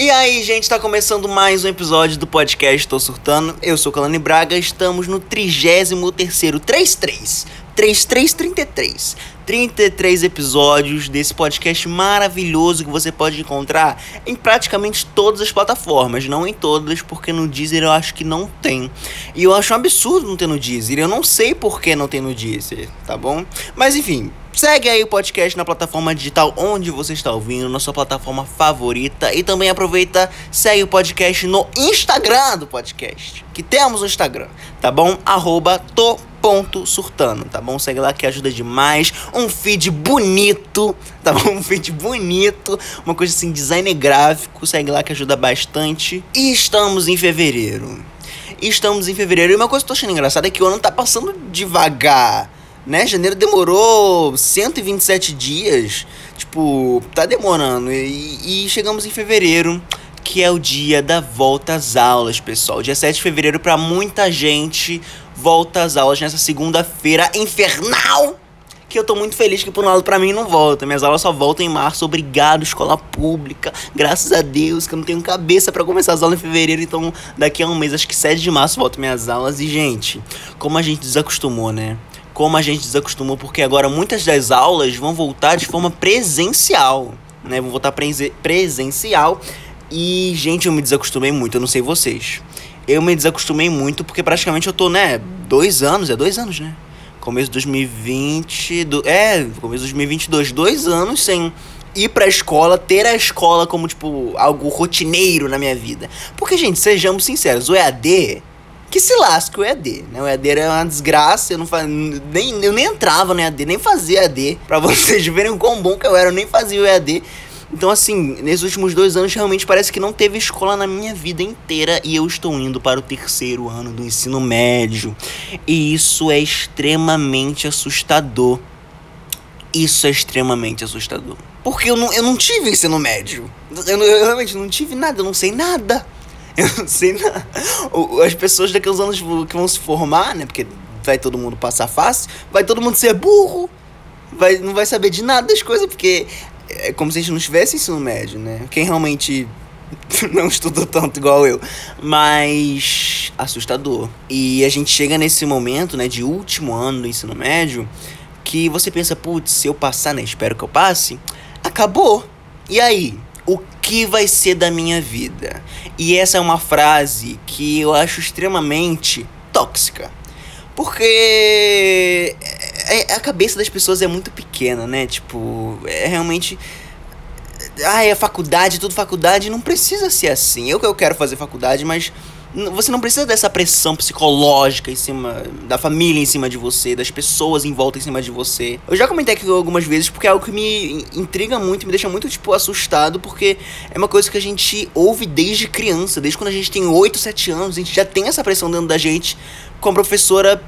E aí, gente, tá começando mais um episódio do podcast Tô Surtando. Eu sou Calani Braga, estamos no 33º 33 3333 33 episódios desse podcast maravilhoso que você pode encontrar em praticamente todas as plataformas, não em todas, porque no Deezer eu acho que não tem. E eu acho um absurdo não ter no Deezer. Eu não sei por que não tem no Deezer, tá bom? Mas enfim, Segue aí o podcast na plataforma digital onde você está ouvindo, na sua plataforma favorita. E também aproveita, segue o podcast no Instagram do podcast. Que temos o Instagram, tá bom? Arroba surtando, tá bom? Segue lá que ajuda demais. Um feed bonito, tá bom? Um feed bonito, uma coisa assim, design gráfico. Segue lá que ajuda bastante. E estamos em fevereiro. Estamos em fevereiro. E uma coisa que eu tô achando engraçada é que o ano tá passando devagar né? Janeiro demorou 127 dias. Tipo, tá demorando. E, e chegamos em fevereiro, que é o dia da volta às aulas, pessoal. Dia 7 de fevereiro, para muita gente, volta às aulas nessa segunda-feira infernal. Que eu tô muito feliz que por um lado pra mim não volta. Minhas aulas só voltam em março. Obrigado, escola pública. Graças a Deus que eu não tenho cabeça para começar as aulas em fevereiro. Então, daqui a um mês, acho que 7 de março, voltam minhas aulas. E, gente, como a gente desacostumou, né? como a gente desacostumou, porque agora muitas das aulas vão voltar de forma presencial, né? Vão voltar presencial. E, gente, eu me desacostumei muito, eu não sei vocês. Eu me desacostumei muito porque praticamente eu tô, né, dois anos, é dois anos, né? Começo de 2020, do, é, começo de 2022, dois anos sem ir pra escola, ter a escola como, tipo, algo rotineiro na minha vida. Porque, gente, sejamos sinceros, o EAD que se lasque o EAD, né? O EAD era uma desgraça, eu não faz, nem eu nem entrava no EAD, nem fazia EAD. Para vocês verem o quão bom que eu era, eu nem fazia o EAD. Então, assim, nesses últimos dois anos, realmente parece que não teve escola na minha vida inteira e eu estou indo para o terceiro ano do ensino médio. E isso é extremamente assustador. Isso é extremamente assustador. Porque eu não, eu não tive ensino médio. Eu, eu realmente não tive nada, eu não sei nada. Eu não sei nada. As pessoas uns anos que vão se formar, né? Porque vai todo mundo passar fácil, vai todo mundo ser burro, vai, não vai saber de nada das coisas, porque é como se a gente não tivesse ensino médio, né? Quem realmente não estudou tanto igual eu, mas assustador. E a gente chega nesse momento, né, de último ano do ensino médio, que você pensa, putz, se eu passar, né, espero que eu passe, acabou. E aí? o que vai ser da minha vida? E essa é uma frase que eu acho extremamente tóxica. Porque é, a cabeça das pessoas é muito pequena, né? Tipo, é realmente. Ah, é faculdade, tudo faculdade. Não precisa ser assim. Eu que eu quero fazer faculdade, mas você não precisa dessa pressão psicológica em cima da família em cima de você, das pessoas em volta em cima de você. Eu já comentei aqui algumas vezes porque é algo que me intriga muito, me deixa muito tipo assustado, porque é uma coisa que a gente ouve desde criança, desde quando a gente tem 8, 7 anos, a gente já tem essa pressão dentro da gente com a professora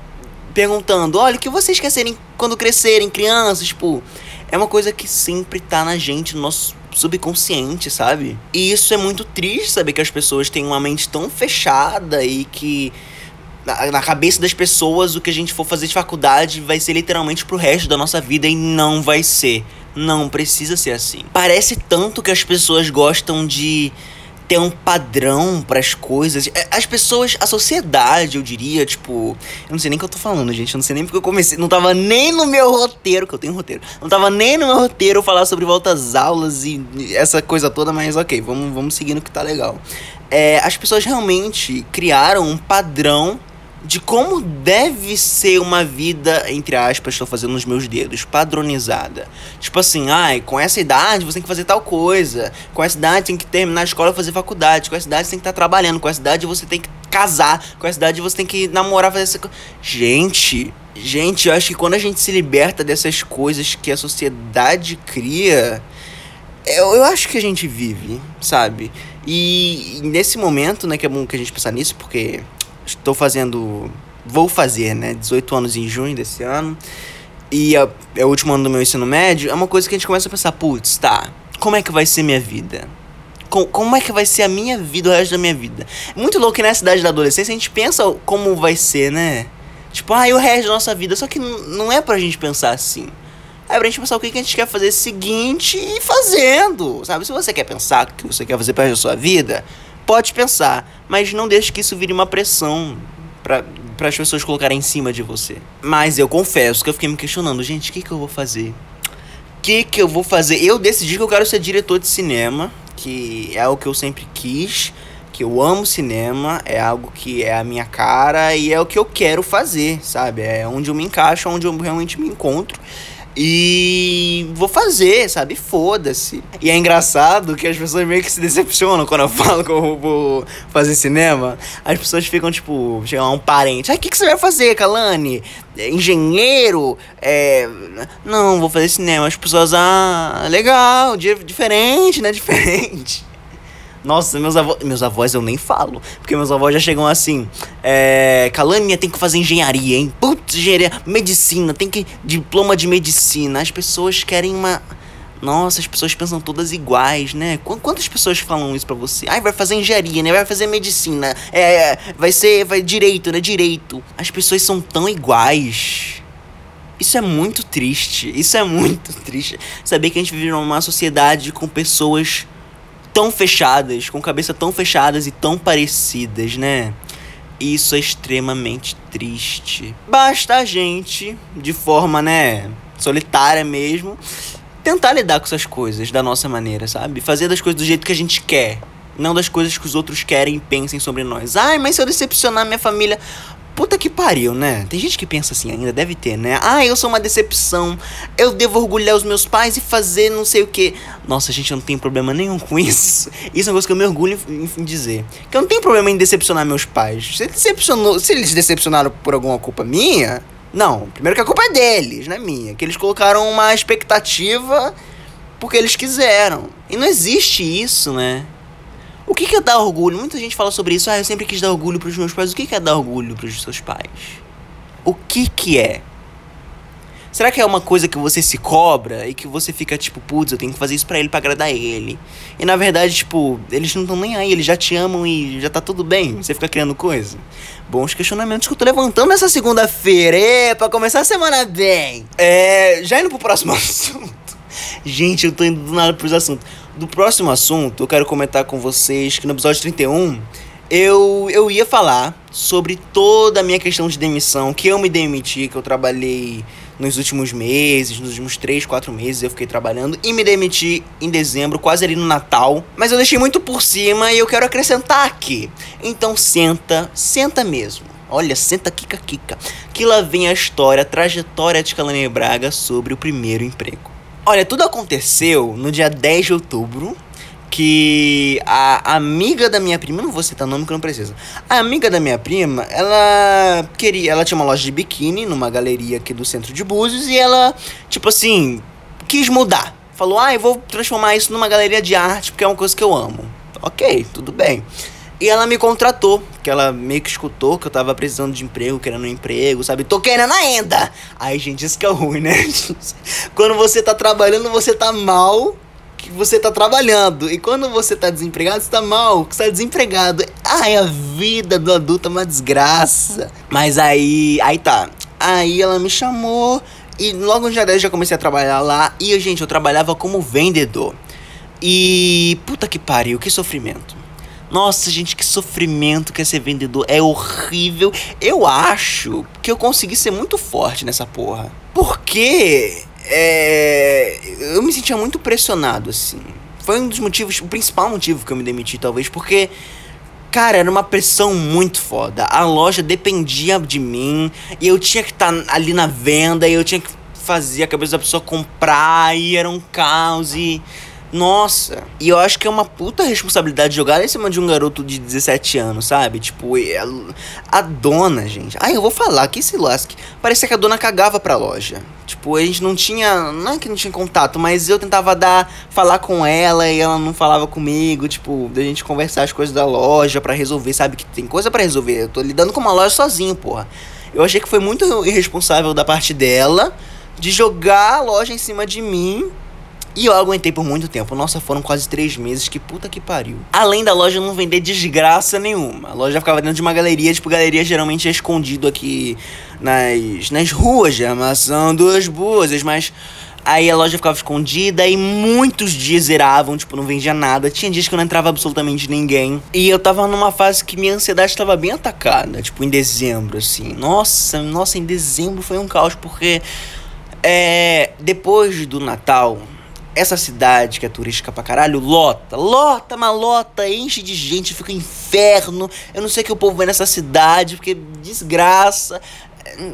perguntando: "Olha, o que vocês serem quando crescerem, crianças?", tipo, é uma coisa que sempre tá na gente, no nosso subconsciente, sabe? E isso é muito triste, saber que as pessoas têm uma mente tão fechada e que na, cabeça das pessoas o que a gente for fazer de faculdade vai ser literalmente pro resto da nossa vida e não vai ser. Não precisa ser assim. Parece tanto que as pessoas gostam de ter um padrão para as coisas. É, as pessoas, a sociedade, eu diria, tipo. Eu não sei nem o que eu tô falando, gente. Eu não sei nem porque eu comecei. Não tava nem no meu roteiro, que eu tenho roteiro. Não tava nem no meu roteiro falar sobre volta às aulas e essa coisa toda, mas ok, vamos, vamos seguindo que tá legal. É, as pessoas realmente criaram um padrão de como deve ser uma vida, entre aspas, estou fazendo nos meus dedos, padronizada. Tipo assim, ai, com essa idade você tem que fazer tal coisa. Com essa idade tem que terminar a escola e fazer faculdade. Com essa idade você tem que estar trabalhando. Com essa idade você tem que casar. Com essa idade você tem que namorar, fazer essa coisa. Gente, gente, eu acho que quando a gente se liberta dessas coisas que a sociedade cria. Eu, eu acho que a gente vive, sabe? E nesse momento, né, que é bom que a gente pensar nisso, porque estou fazendo. Vou fazer, né? 18 anos em junho desse ano. E é, é o último ano do meu ensino médio. É uma coisa que a gente começa a pensar: putz, tá. Como é que vai ser minha vida? Com, como é que vai ser a minha vida, o resto da minha vida? Muito louco que nessa idade da adolescência a gente pensa como vai ser, né? Tipo, ah, e o resto da nossa vida. Só que não é pra gente pensar assim. é pra gente pensar o que, que a gente quer fazer seguinte e fazendo, sabe? Se você quer pensar o que você quer fazer para a sua vida, pode pensar, mas não deixe que isso vire uma pressão para para as pessoas colocarem em cima de você. Mas eu confesso que eu fiquei me questionando, gente, o que que eu vou fazer? O que que eu vou fazer? Eu decidi que eu quero ser diretor de cinema, que é o que eu sempre quis que eu amo cinema, é algo que é a minha cara e é o que eu quero fazer, sabe? É onde eu me encaixo, onde eu realmente me encontro. E vou fazer, sabe? Foda-se. E é engraçado que as pessoas meio que se decepcionam quando eu falo que eu vou fazer cinema. As pessoas ficam, tipo, chega lá um parente. Ah, o que, que você vai fazer, Kalani? Engenheiro? É. Não, vou fazer cinema. As pessoas, ah, legal, diferente, né? Diferente. Nossa, meus avós. Meus avós eu nem falo. Porque meus avós já chegam assim. É. Calânia tem que fazer engenharia, hein? Putz, engenharia. Medicina, tem que. Diploma de medicina. As pessoas querem uma. Nossa, as pessoas pensam todas iguais, né? Quantas pessoas falam isso pra você? Ai, vai fazer engenharia, né? Vai fazer medicina. É. Vai ser. Vai direito, né? Direito. As pessoas são tão iguais. Isso é muito triste. Isso é muito triste. Saber que a gente vive numa sociedade com pessoas tão fechadas, com cabeça tão fechadas e tão parecidas, né? Isso é extremamente triste. Basta a gente, de forma, né, solitária mesmo, tentar lidar com essas coisas da nossa maneira, sabe? Fazer das coisas do jeito que a gente quer. Não das coisas que os outros querem e pensem sobre nós. Ai, mas se eu decepcionar minha família. Puta que pariu, né? Tem gente que pensa assim ainda, deve ter, né? Ah, eu sou uma decepção. Eu devo orgulhar os meus pais e fazer não sei o que. Nossa, gente, eu não tenho problema nenhum com isso. Isso é uma coisa que eu me orgulho em dizer. Que eu não tenho problema em decepcionar meus pais. Se, decepcionou, se eles decepcionaram por alguma culpa minha, não. Primeiro que a culpa é deles, não é minha. Que eles colocaram uma expectativa porque eles quiseram. E não existe isso, né? O que, é dar orgulho? Muita gente fala sobre isso. Ah, eu sempre quis dar orgulho pros meus pais. O que, é dar orgulho pros seus pais? O que que é? Será que é uma coisa que você se cobra e que você fica tipo, putz, eu tenho que fazer isso para ele para agradar ele? E na verdade, tipo, eles não estão nem aí, eles já te amam e já tá tudo bem. Você fica criando coisa. Bons questionamentos que eu tô levantando nessa segunda-feira. Pra começar a semana bem. É, já indo pro próximo assunto. Gente, eu tô indo do nada pros assuntos do próximo assunto, eu quero comentar com vocês que no episódio 31 eu, eu ia falar sobre toda a minha questão de demissão, que eu me demiti, que eu trabalhei nos últimos meses, nos últimos 3, 4 meses eu fiquei trabalhando e me demiti em dezembro, quase ali no Natal. Mas eu deixei muito por cima e eu quero acrescentar aqui. Então senta, senta mesmo. Olha, senta kika kika. Que lá vem a história, a trajetória de Calane Braga sobre o primeiro emprego. Olha, tudo aconteceu no dia 10 de outubro, que a amiga da minha prima, não vou citar nome que não precisa. A amiga da minha prima, ela queria, ela tinha uma loja de biquíni numa galeria aqui do centro de Búzios e ela, tipo assim, quis mudar. Falou: "Ah, eu vou transformar isso numa galeria de arte porque é uma coisa que eu amo". OK, tudo bem. E ela me contratou, que ela meio que escutou que eu tava precisando de emprego, querendo um emprego, sabe? Tô querendo ainda! Aí, gente, isso que é ruim, né? quando você tá trabalhando, você tá mal que você tá trabalhando. E quando você tá desempregado, você tá mal, que você tá desempregado. Ai, a vida do adulto é uma desgraça. Mas aí, aí tá. Aí ela me chamou e logo dia 10 já comecei a trabalhar lá. E, gente, eu trabalhava como vendedor. E puta que pariu, que sofrimento. Nossa, gente, que sofrimento que é ser vendedor. É horrível. Eu acho que eu consegui ser muito forte nessa porra. Porque é, eu me sentia muito pressionado, assim. Foi um dos motivos, o principal motivo que eu me demiti, talvez, porque. Cara, era uma pressão muito foda. A loja dependia de mim. E eu tinha que estar tá ali na venda. E eu tinha que fazer a cabeça da pessoa comprar. E era um caos. E nossa, e eu acho que é uma puta responsabilidade jogar em cima de um garoto de 17 anos, sabe? Tipo, a dona, gente. Ai, eu vou falar, que se lasque. Parecia que a dona cagava pra loja. Tipo, a gente não tinha. Não é que não tinha contato, mas eu tentava dar. falar com ela e ela não falava comigo. Tipo, da gente conversar as coisas da loja para resolver, sabe? Que tem coisa para resolver. Eu tô lidando com uma loja sozinho, porra. Eu achei que foi muito irresponsável da parte dela de jogar a loja em cima de mim e eu aguentei por muito tempo. Nossa, foram quase três meses. Que puta que pariu. Além da loja não vender desgraça nenhuma. A loja ficava dentro de uma galeria. Tipo, galeria geralmente é escondido aqui nas, nas ruas, amassando as boas. Mas Aí a loja ficava escondida e muitos dias zeravam, tipo, não vendia nada. Tinha dias que eu não entrava absolutamente ninguém. E eu tava numa fase que minha ansiedade estava bem atacada, tipo, em dezembro, assim. Nossa, nossa, em dezembro foi um caos, porque é, depois do Natal, essa cidade que é turística pra caralho, lota, lota, mas lota, enche de gente, fica um inferno. Eu não sei o que o povo vê nessa cidade, porque desgraça.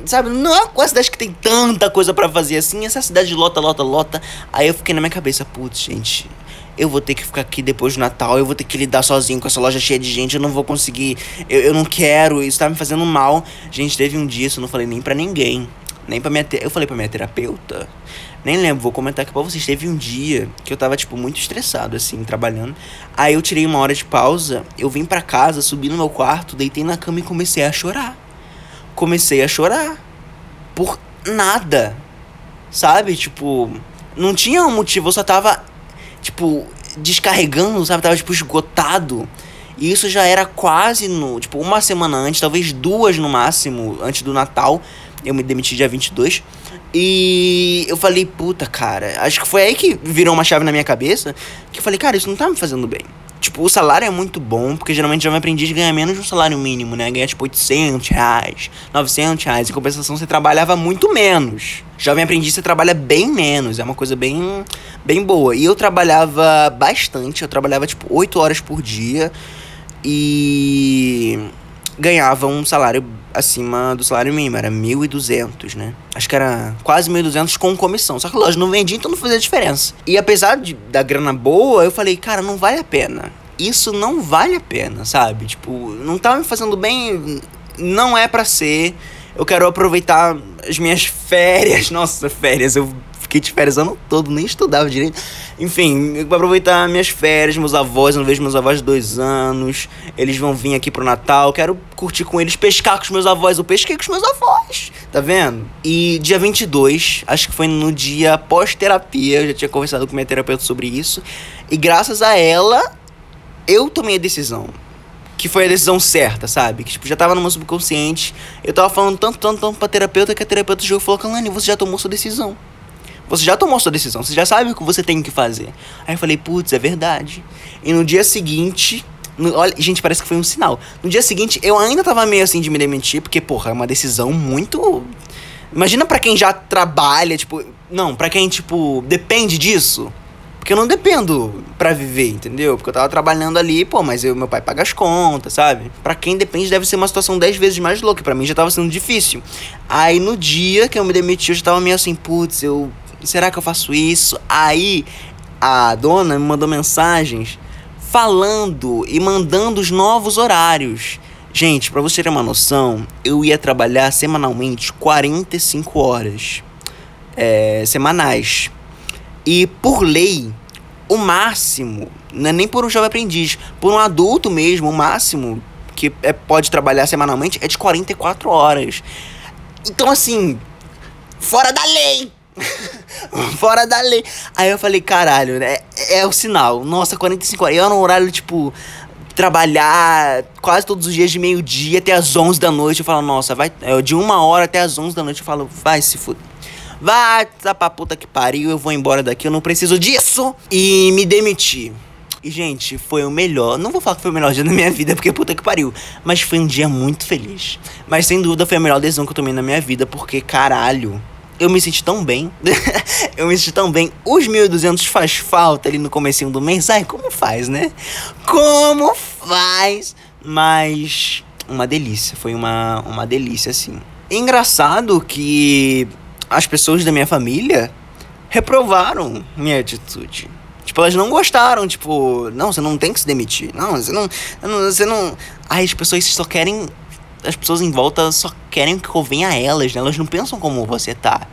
Sabe, não é uma cidade que tem tanta coisa para fazer assim. Essa cidade lota, lota, lota. Aí eu fiquei na minha cabeça, putz, gente, eu vou ter que ficar aqui depois do Natal, eu vou ter que lidar sozinho com essa loja cheia de gente, eu não vou conseguir, eu, eu não quero, isso tá me fazendo mal. Gente, teve um dia, isso eu não falei nem para ninguém, nem pra minha. Te... Eu falei pra minha terapeuta, nem lembro, vou comentar aqui pra vocês. Teve um dia que eu tava, tipo, muito estressado, assim, trabalhando. Aí eu tirei uma hora de pausa, eu vim pra casa, subi no meu quarto, deitei na cama e comecei a chorar comecei a chorar. Por nada. Sabe? Tipo, não tinha um motivo, eu só tava, tipo, descarregando, sabe? Tava, tipo, esgotado. E isso já era quase no, tipo, uma semana antes, talvez duas no máximo, antes do Natal. Eu me demiti dia 22. E eu falei, puta, cara, acho que foi aí que virou uma chave na minha cabeça. Que eu falei, cara, isso não tá me fazendo bem. Tipo, o salário é muito bom, porque geralmente já me aprendi de ganhar menos de um salário mínimo, né? Ganhar tipo 800 reais, 900 reais. Em compensação, você trabalhava muito menos. Jovem aprendiz, você trabalha bem menos. É uma coisa bem, bem boa. E eu trabalhava bastante. Eu trabalhava tipo 8 horas por dia. E ganhava um salário acima do salário mínimo, era 1.200, né? Acho que era quase 1.200 com comissão. Só que, lógico, não vendia, então não fazia diferença. E apesar de, da grana boa, eu falei, cara, não vale a pena. Isso não vale a pena, sabe? Tipo, não tá me fazendo bem, não é para ser. Eu quero aproveitar as minhas férias. Nossa, férias, eu fiquei de férias ano todo, nem estudava direito. Enfim, pra aproveitar minhas férias, meus avós, eu não vejo meus avós dois anos. Eles vão vir aqui pro Natal, quero curtir com eles, pescar com os meus avós. Eu pesquei com os meus avós, tá vendo? E dia 22, acho que foi no dia pós-terapia, eu já tinha conversado com minha terapeuta sobre isso. E graças a ela, eu tomei a decisão que foi a decisão certa, sabe? Que tipo, já tava no meu subconsciente. Eu tava falando tanto, tanto, tanto pra terapeuta que a terapeuta chegou e falou: Kalani, você já tomou sua decisão. Você já tomou sua decisão, você já sabe o que você tem que fazer. Aí eu falei, putz, é verdade. E no dia seguinte, no, olha, gente, parece que foi um sinal. No dia seguinte, eu ainda tava meio assim de me demitir, porque, porra, é uma decisão muito. Imagina para quem já trabalha, tipo. Não, para quem, tipo, depende disso. Porque eu não dependo para viver, entendeu? Porque eu tava trabalhando ali, pô, mas eu, meu pai paga as contas, sabe? Para quem depende deve ser uma situação dez vezes mais louca. para mim já tava sendo difícil. Aí no dia que eu me demiti, eu já tava meio assim, putz, eu será que eu faço isso? Aí a dona me mandou mensagens falando e mandando os novos horários. Gente, para você ter uma noção, eu ia trabalhar semanalmente 45 horas é, semanais. E por lei, o máximo, não é nem por um jovem aprendiz, por um adulto mesmo, o máximo que é, pode trabalhar semanalmente é de 44 horas. Então, assim, fora da lei! Fora da lei. Aí eu falei, caralho, né? É, é o sinal. Nossa, 45 horas. Eu era um horário, tipo, trabalhar quase todos os dias de meio-dia até as 11 da noite. Eu falo, nossa, vai. É, de uma hora até as 11 da noite. Eu falo, vai se fuder. Vai, tá pra puta que pariu, eu vou embora daqui, eu não preciso disso. E me demiti. E, gente, foi o melhor. Não vou falar que foi o melhor dia da minha vida, porque puta que pariu. Mas foi um dia muito feliz. Mas sem dúvida foi a melhor decisão que eu tomei na minha vida, porque caralho eu me senti tão bem. eu me senti tão bem. Os 1.200 faz falta ali no comecinho do mês. Ai, como faz, né? Como faz? Mas uma delícia. Foi uma, uma delícia, assim. Engraçado que as pessoas da minha família reprovaram minha atitude. Tipo, elas não gostaram, tipo, não, você não tem que se demitir. Não, você não. Você não. Ai, as pessoas só querem as pessoas em volta só querem que convenha a elas, né? Elas não pensam como você tá.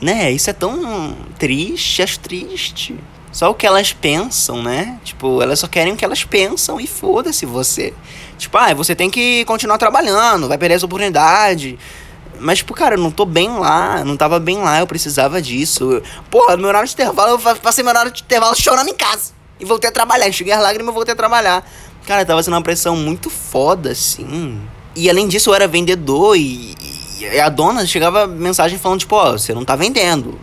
Né? Isso é tão triste, acho triste. Só o que elas pensam, né? Tipo, elas só querem o que elas pensam e foda-se você. Tipo, ah, você tem que continuar trabalhando, vai perder essa oportunidade. Mas, tipo, cara, eu não tô bem lá, não tava bem lá, eu precisava disso. Porra, no meu horário de intervalo, eu passei meu horário de intervalo chorando em casa. E voltei a trabalhar, enxuguei as lágrimas e voltei a trabalhar. Cara, tava sendo uma pressão muito foda, assim. E além disso, eu era vendedor e, e a dona chegava mensagem falando, tipo, ó, oh, você não tá vendendo.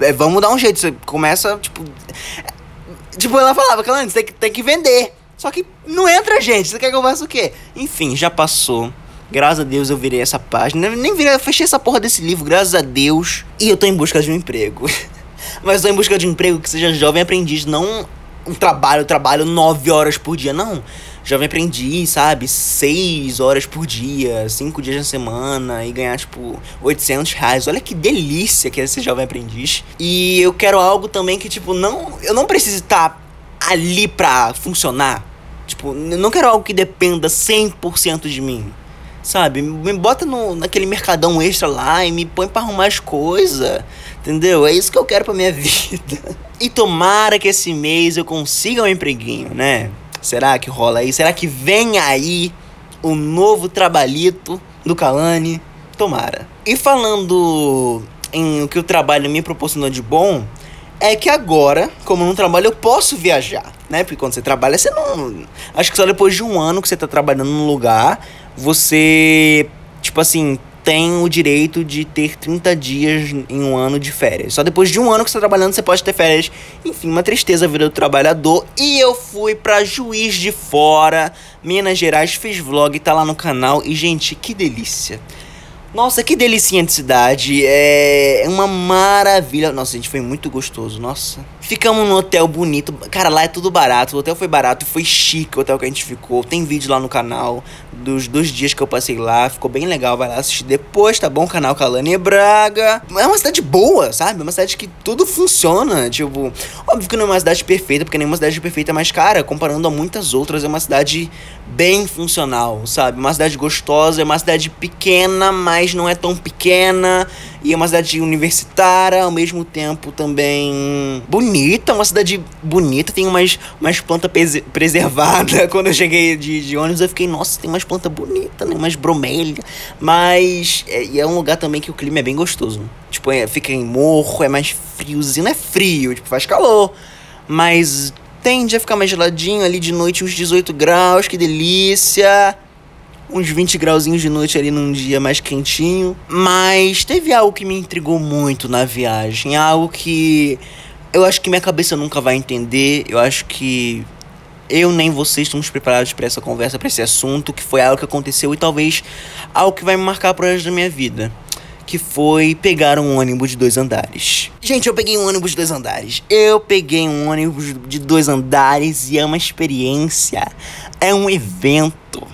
é, vamos dar um jeito. Você começa, tipo. Tipo, ela falava, Calani, você tem que, tem que vender. Só que não entra gente. Você quer que eu faça o quê? Enfim, já passou. Graças a Deus eu virei essa página. Nem virei, eu fechei essa porra desse livro, graças a Deus. E eu tô em busca de um emprego. Mas tô em busca de um emprego que seja jovem aprendiz, não um trabalho, trabalho nove horas por dia, não. Jovem aprendiz, sabe? Seis horas por dia, cinco dias na semana e ganhar, tipo, 800 reais. Olha que delícia que é ser jovem aprendiz. E eu quero algo também que, tipo, não. Eu não preciso estar ali pra funcionar. Tipo, eu não quero algo que dependa 100% de mim. Sabe? Me bota no, naquele mercadão extra lá e me põe pra arrumar as coisas. Entendeu? É isso que eu quero pra minha vida. E tomara que esse mês eu consiga um empreguinho, né? Será que rola aí? Será que vem aí o novo trabalhito do Kalani? Tomara. E falando em o que o trabalho me proporcionou de bom, é que agora, como no trabalho, eu posso viajar, né? Porque quando você trabalha, você não. Acho que só depois de um ano que você tá trabalhando num lugar, você, tipo assim, tem o direito de ter 30 dias em um ano de férias. Só depois de um ano que você está trabalhando, você pode ter férias. Enfim, uma tristeza a vida do trabalhador. E eu fui para Juiz de Fora, Minas Gerais, fiz vlog, tá lá no canal. E, gente, que delícia. Nossa, que delicinha de cidade. É uma maravilha. Nossa, gente, foi muito gostoso. Nossa. Ficamos num hotel bonito. Cara, lá é tudo barato. O hotel foi barato, foi chique o hotel que a gente ficou. Tem vídeo lá no canal dos dois dias que eu passei lá. Ficou bem legal. Vai lá assistir depois, tá bom? Canal Calane Braga. É uma cidade boa, sabe? É uma cidade que tudo funciona. Tipo, óbvio que não é uma cidade perfeita, porque nenhuma cidade perfeita é mais cara. Comparando a muitas outras, é uma cidade bem funcional, sabe? Uma cidade gostosa, é uma cidade pequena, mas não é tão pequena. E é uma cidade universitária, ao mesmo tempo também bonita, uma cidade bonita, tem umas, umas plantas preservadas. Quando eu cheguei de, de ônibus, eu fiquei, nossa, tem umas plantas bonitas, né? Umas bromélias. Mas é, é um lugar também que o clima é bem gostoso. Tipo, é, fica em morro, é mais friozinho, não é frio, tipo, faz calor. Mas tende a ficar mais geladinho ali de noite, uns 18 graus, que delícia. Uns 20 grauzinhos de noite ali num dia mais quentinho. Mas teve algo que me intrigou muito na viagem. Algo que eu acho que minha cabeça nunca vai entender. Eu acho que eu nem vocês estamos preparados para essa conversa, para esse assunto, que foi algo que aconteceu e talvez algo que vai me marcar pro resto da minha vida que foi pegar um ônibus de dois andares. Gente, eu peguei um ônibus de dois andares. Eu peguei um ônibus de dois andares e é uma experiência. É um evento.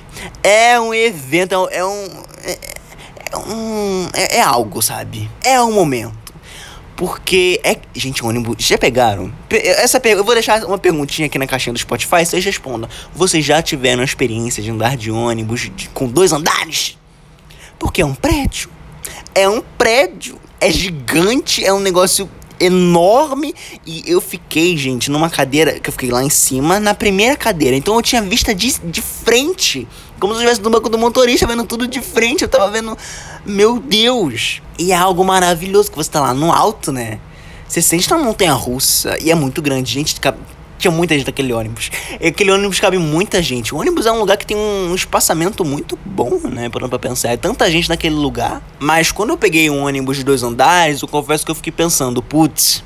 É um evento. É um. É, é um. É, é algo, sabe? É um momento. Porque é. Gente, ônibus. Já pegaram? Essa Eu vou deixar uma perguntinha aqui na caixinha do Spotify. Vocês respondam. Vocês já tiveram a experiência de andar de ônibus de... com dois andares? Porque é um prédio é um prédio. É gigante, é um negócio enorme. E eu fiquei, gente, numa cadeira que eu fiquei lá em cima, na primeira cadeira. Então eu tinha vista de, de frente. Como se eu estivesse no banco do motorista, vendo tudo de frente. Eu tava vendo. Meu Deus! E é algo maravilhoso que você tá lá no alto, né? Você sente na montanha russa e é muito grande, gente tinha muita gente naquele ônibus. E aquele ônibus cabe muita gente. O ônibus é um lugar que tem um espaçamento muito bom, né? Parando pra pensar. É tanta gente naquele lugar. Mas quando eu peguei um ônibus de dois andares, eu confesso que eu fiquei pensando, putz.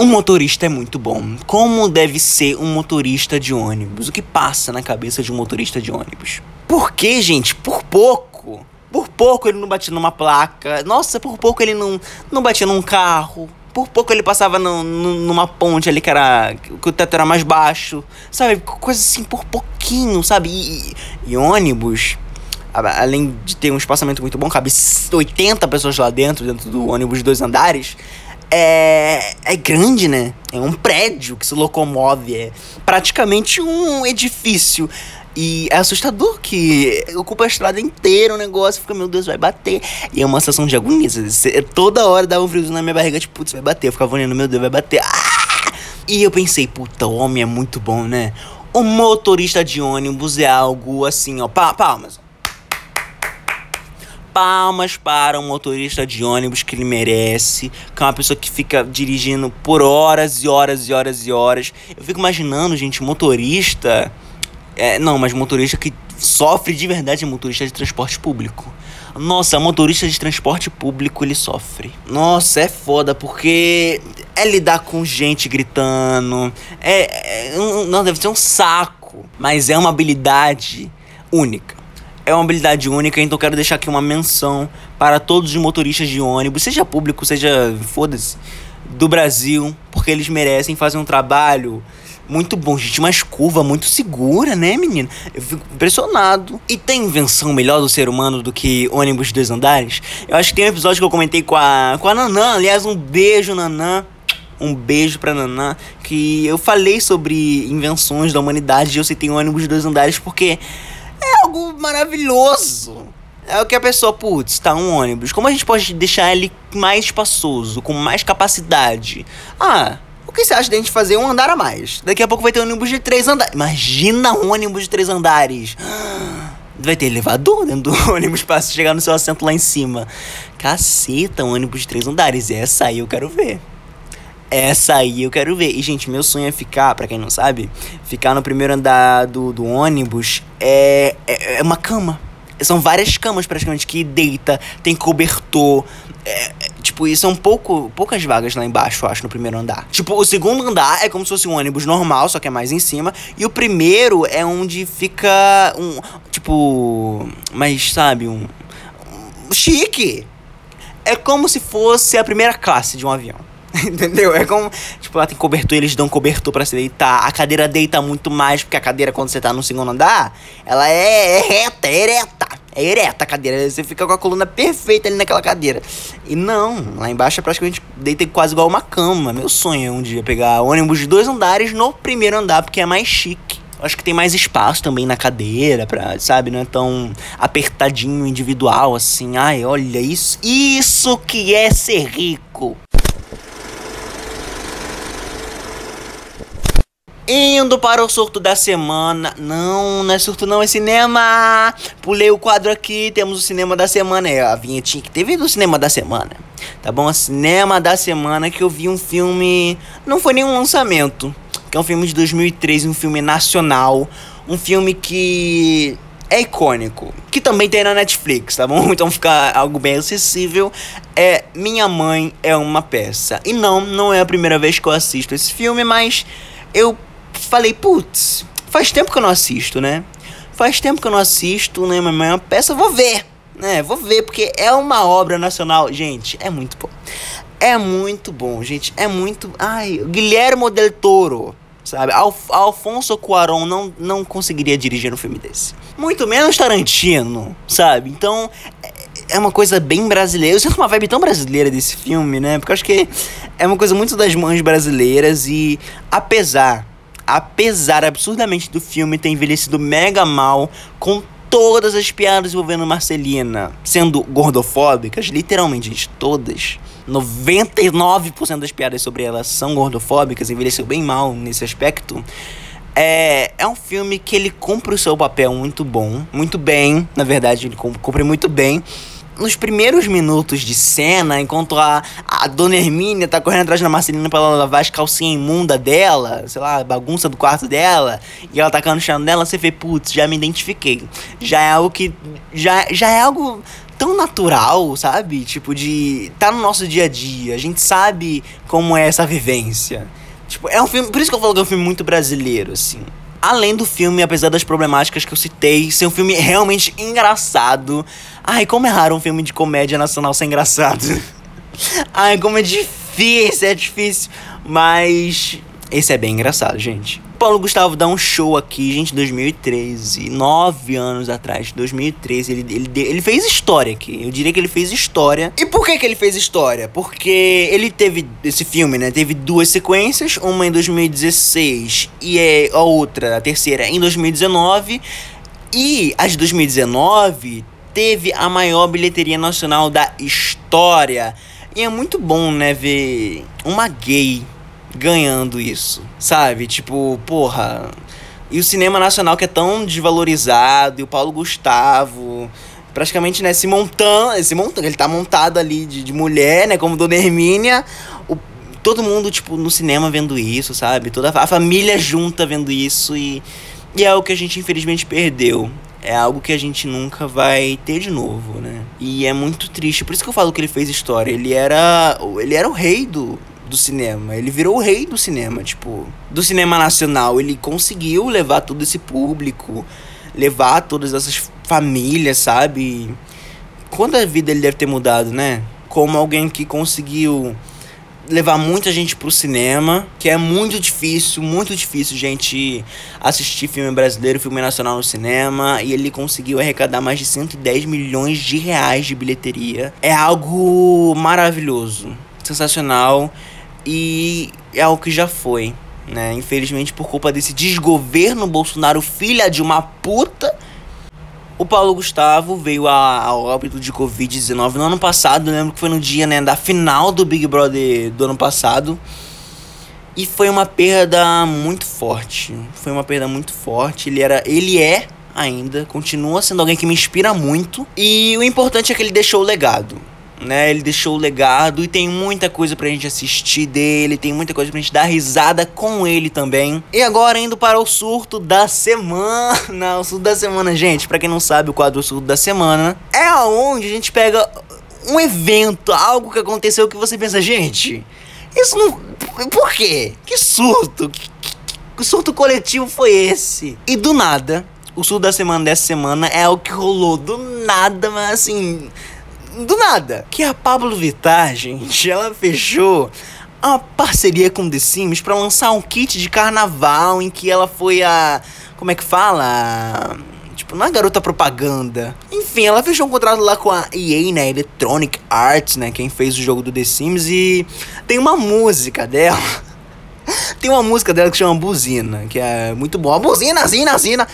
Um motorista é muito bom. Como deve ser um motorista de ônibus? O que passa na cabeça de um motorista de ônibus? Por que, gente? Por pouco. Por pouco ele não batia numa placa. Nossa, por pouco ele não, não batia num carro por pouco ele passava no, no, numa ponte ali que era. que o teto era mais baixo. Sabe? Coisa assim, por pouquinho, sabe? E, e, ônibus. Além de ter um espaçamento muito bom, cabe 80 pessoas lá dentro, dentro do ônibus de dois andares. É, é grande, né? É um prédio que se locomove. É praticamente um edifício. E é assustador que ocupa a estrada inteira o negócio, fica, meu Deus, vai bater. E é uma sensação de agonia. Toda hora dá um frio na minha barriga, tipo, putz, vai bater. Eu ficava olhando, meu Deus, vai bater. Ah! E eu pensei, puta, o homem é muito bom, né? O motorista de ônibus é algo assim, ó. Palmas. Palmas para um motorista de ônibus que ele merece, que é uma pessoa que fica dirigindo por horas e horas e horas e horas. Eu fico imaginando, gente, motorista é, não, mas motorista que sofre de verdade é motorista de transporte público. Nossa, motorista de transporte público ele sofre. Nossa, é foda porque é lidar com gente gritando. É, é não deve ser um saco, mas é uma habilidade única. É uma habilidade única, então quero deixar aqui uma menção para todos os motoristas de ônibus, seja público, seja foda-se, do Brasil, porque eles merecem fazer um trabalho muito bom, gente. Umas curvas muito segura, né, menino? Eu fico impressionado. E tem invenção melhor do ser humano do que ônibus de dois andares? Eu acho que tem um episódio que eu comentei com a, com a Nanã. Aliás, um beijo, Nanã. Um beijo pra Nanã. Que eu falei sobre invenções da humanidade e eu citei ônibus de dois andares porque é algo maravilhoso. É o que a pessoa, putz, tá um ônibus. Como a gente pode deixar ele mais espaçoso, com mais capacidade? Ah, que você acha de a gente fazer um andar a mais? Daqui a pouco vai ter um ônibus de três andares. Imagina um ônibus de três andares. Vai ter elevador dentro do ônibus pra chegar no seu assento lá em cima. Caceta, um ônibus de três andares. Essa aí eu quero ver. Essa aí eu quero ver. E, gente, meu sonho é ficar, para quem não sabe, ficar no primeiro andar do, do ônibus é, é, é uma cama. São várias camas praticamente que deita, tem cobertor. É, é, tipo, e são pouco, poucas vagas lá embaixo, eu acho, no primeiro andar. Tipo, o segundo andar é como se fosse um ônibus normal, só que é mais em cima. E o primeiro é onde fica um. Tipo. Mas sabe, um. um chique! É como se fosse a primeira classe de um avião. Entendeu? É como. Tipo, lá tem cobertor, eles dão cobertor para se deitar. A cadeira deita muito mais, porque a cadeira, quando você tá no segundo andar, ela é, é reta, é ereta. É ereta a cadeira. Você fica com a coluna perfeita ali naquela cadeira. E não, lá embaixo é praticamente deita quase igual uma cama. Meu sonho é um dia pegar ônibus de dois andares no primeiro andar, porque é mais chique. Acho que tem mais espaço também na cadeira, pra, sabe? Não é tão apertadinho, individual assim. Ai, olha isso. Isso que é ser rico. Indo para o surto da semana. Não, não é surto não, é cinema. Pulei o quadro aqui, temos o cinema da semana. É a vinhetinha que teve do cinema da semana. Tá bom? cinema da semana que eu vi um filme. Não foi nenhum lançamento. Que é um filme de 2013, um filme nacional. Um filme que é icônico, que também tem na Netflix, tá bom? Então fica algo bem acessível. É Minha Mãe é uma peça. E não, não é a primeira vez que eu assisto esse filme, mas eu falei, putz, faz tempo que eu não assisto, né? Faz tempo que eu não assisto, né? Mas é uma peça, vou ver, né? Vou ver, porque é uma obra nacional. Gente, é muito bom. É muito bom, gente. É muito. Ai, Guilherme Del Toro, sabe? Alf Alfonso Cuarón não, não conseguiria dirigir um filme desse. Muito menos Tarantino, sabe? Então, é, é uma coisa bem brasileira. Eu sinto uma vibe tão brasileira desse filme, né? Porque eu acho que é uma coisa muito das mães brasileiras e, apesar apesar absurdamente do filme ter envelhecido mega mal, com todas as piadas envolvendo Marcelina sendo gordofóbicas, literalmente, gente, todas. 99% das piadas sobre ela são gordofóbicas, envelheceu bem mal nesse aspecto. É, é um filme que ele cumpre o seu papel muito bom, muito bem, na verdade, ele cumpre muito bem nos primeiros minutos de cena, enquanto a, a dona Hermínia tá correndo atrás da Marcelina pra ela lavar as calcinhas imunda dela, sei lá, bagunça do quarto dela, e ela tacando no chão dela, você vê, putz, já me identifiquei. Já é algo que. Já, já é algo tão natural, sabe? Tipo, de. tá no nosso dia a dia. A gente sabe como é essa vivência. Tipo, é um filme. Por isso que eu falo que é um filme muito brasileiro, assim. Além do filme, apesar das problemáticas que eu citei, ser um filme realmente engraçado. Ai, como é raro um filme de comédia nacional ser engraçado. Ai, como é difícil, é difícil. Mas esse é bem engraçado, gente. Paulo Gustavo dá um show aqui, gente, em 2013. Nove anos atrás, 2013. Ele, ele, ele fez história aqui. Eu diria que ele fez história. E por que, que ele fez história? Porque ele teve esse filme, né? Teve duas sequências. Uma em 2016 e é a outra, a terceira, em 2019. E a de 2019 teve a maior bilheteria nacional da história. E é muito bom, né, ver uma gay ganhando isso, sabe? Tipo, porra. E o cinema nacional que é tão desvalorizado, e o Paulo Gustavo, praticamente, né, se montando, se montando, ele tá montado ali de, de mulher, né, como Dona Hermínia, o, todo mundo, tipo, no cinema vendo isso, sabe? Toda a família junta vendo isso e, e é o que a gente infelizmente perdeu. é algo que a gente nunca vai ter de novo, né? E é muito triste. Por isso que eu falo que ele fez história. Ele era, ele era o rei do, do cinema. Ele virou o rei do cinema, tipo, do cinema nacional. Ele conseguiu levar todo esse público, levar todas essas famílias, sabe? Quanta vida ele deve ter mudado, né? Como alguém que conseguiu levar muita gente pro cinema, que é muito difícil, muito difícil, gente, assistir filme brasileiro, filme nacional no cinema, e ele conseguiu arrecadar mais de 110 milhões de reais de bilheteria. É algo maravilhoso, sensacional e é algo que já foi, né? Infelizmente por culpa desse desgoverno Bolsonaro, filha de uma puta, o Paulo Gustavo veio a, a óbito de Covid-19 no ano passado. Eu lembro que foi no dia né, da final do Big Brother do ano passado. E foi uma perda muito forte. Foi uma perda muito forte. Ele era. Ele é ainda. Continua sendo alguém que me inspira muito. E o importante é que ele deixou o legado né? Ele deixou o legado e tem muita coisa pra gente assistir dele, tem muita coisa pra gente dar risada com ele também. E agora indo para o surto da semana. O surto da semana, gente, para quem não sabe, o quadro surto da semana é aonde a gente pega um evento, algo que aconteceu que você pensa, gente, isso não. Por quê? Que surto? Que, que, que surto coletivo foi esse? E do nada, o surto da semana dessa semana é o que rolou do nada, mas assim do nada. Que a Pablo Vittar, gente, ela fechou uma parceria com The Sims para lançar um kit de carnaval em que ela foi a. Como é que fala? Tipo, não é garota propaganda. Enfim, ela fechou um contrato lá com a EA, né? Electronic Arts, né? Quem fez o jogo do The Sims. E tem uma música dela. tem uma música dela que chama Buzina, que é muito boa. Buzina, zina, zina.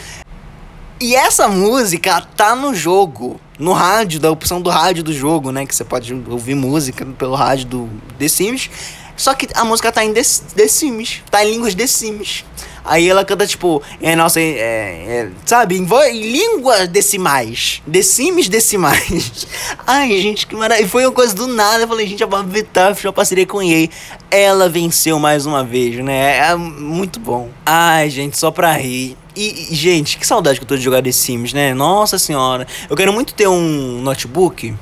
E essa música tá no jogo no rádio, da opção do rádio do jogo, né? Que você pode ouvir música pelo rádio do The Sims. Só que a música tá em The, The Sims, tá em línguas The Sims. Aí ela canta, tipo, é, nossa, é, é, sabe, em, em línguas decimais. Decimes decimais. Ai, gente, que maravilha. Foi uma coisa do nada. Eu falei, gente, a Barbie Vittar fechou parceria com EA. Ela venceu mais uma vez, né? É muito bom. Ai, gente, só pra rir. E, gente, que saudade que eu tô de jogar The Sims, né? Nossa senhora. Eu quero muito ter um notebook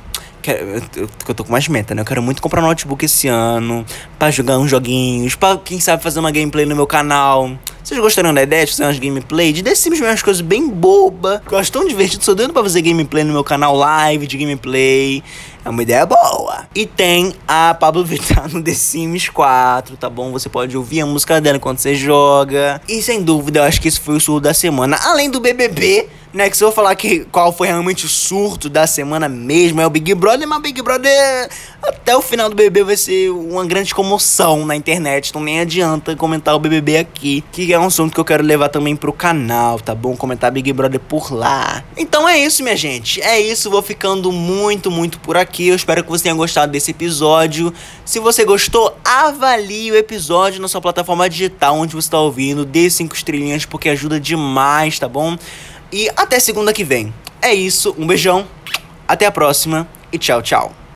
Quero, eu, tô com mais meta, né? Eu quero muito comprar um notebook esse ano para jogar uns joguinhos, para quem sabe fazer uma gameplay no meu canal. Vocês gostariam da ideia de fazer umas gameplay? De The Sims umas coisas bem boba. Que eu acho tão divertido. Sou doido pra fazer gameplay no meu canal live de gameplay. É uma ideia boa. E tem a Pablo Vittar no The Sims 4, tá bom? Você pode ouvir a música dela enquanto você joga. E sem dúvida, eu acho que esse foi o surto da semana. Além do BBB, né? Que se eu falar que qual foi realmente o surto da semana mesmo, é o Big Brother, mas Big Brother até o final do BBB vai ser uma grande comoção na internet. Então nem adianta comentar o BBB aqui, que é um assunto que eu quero levar também pro canal, tá bom? Comentar Big Brother por lá. Então é isso, minha gente. É isso, vou ficando muito, muito por aqui. Eu espero que você tenha gostado desse episódio. Se você gostou, avalie o episódio na sua plataforma digital onde você está ouvindo. Dê cinco estrelinhas porque ajuda demais, tá bom? E até segunda que vem. É isso, um beijão, até a próxima e tchau, tchau.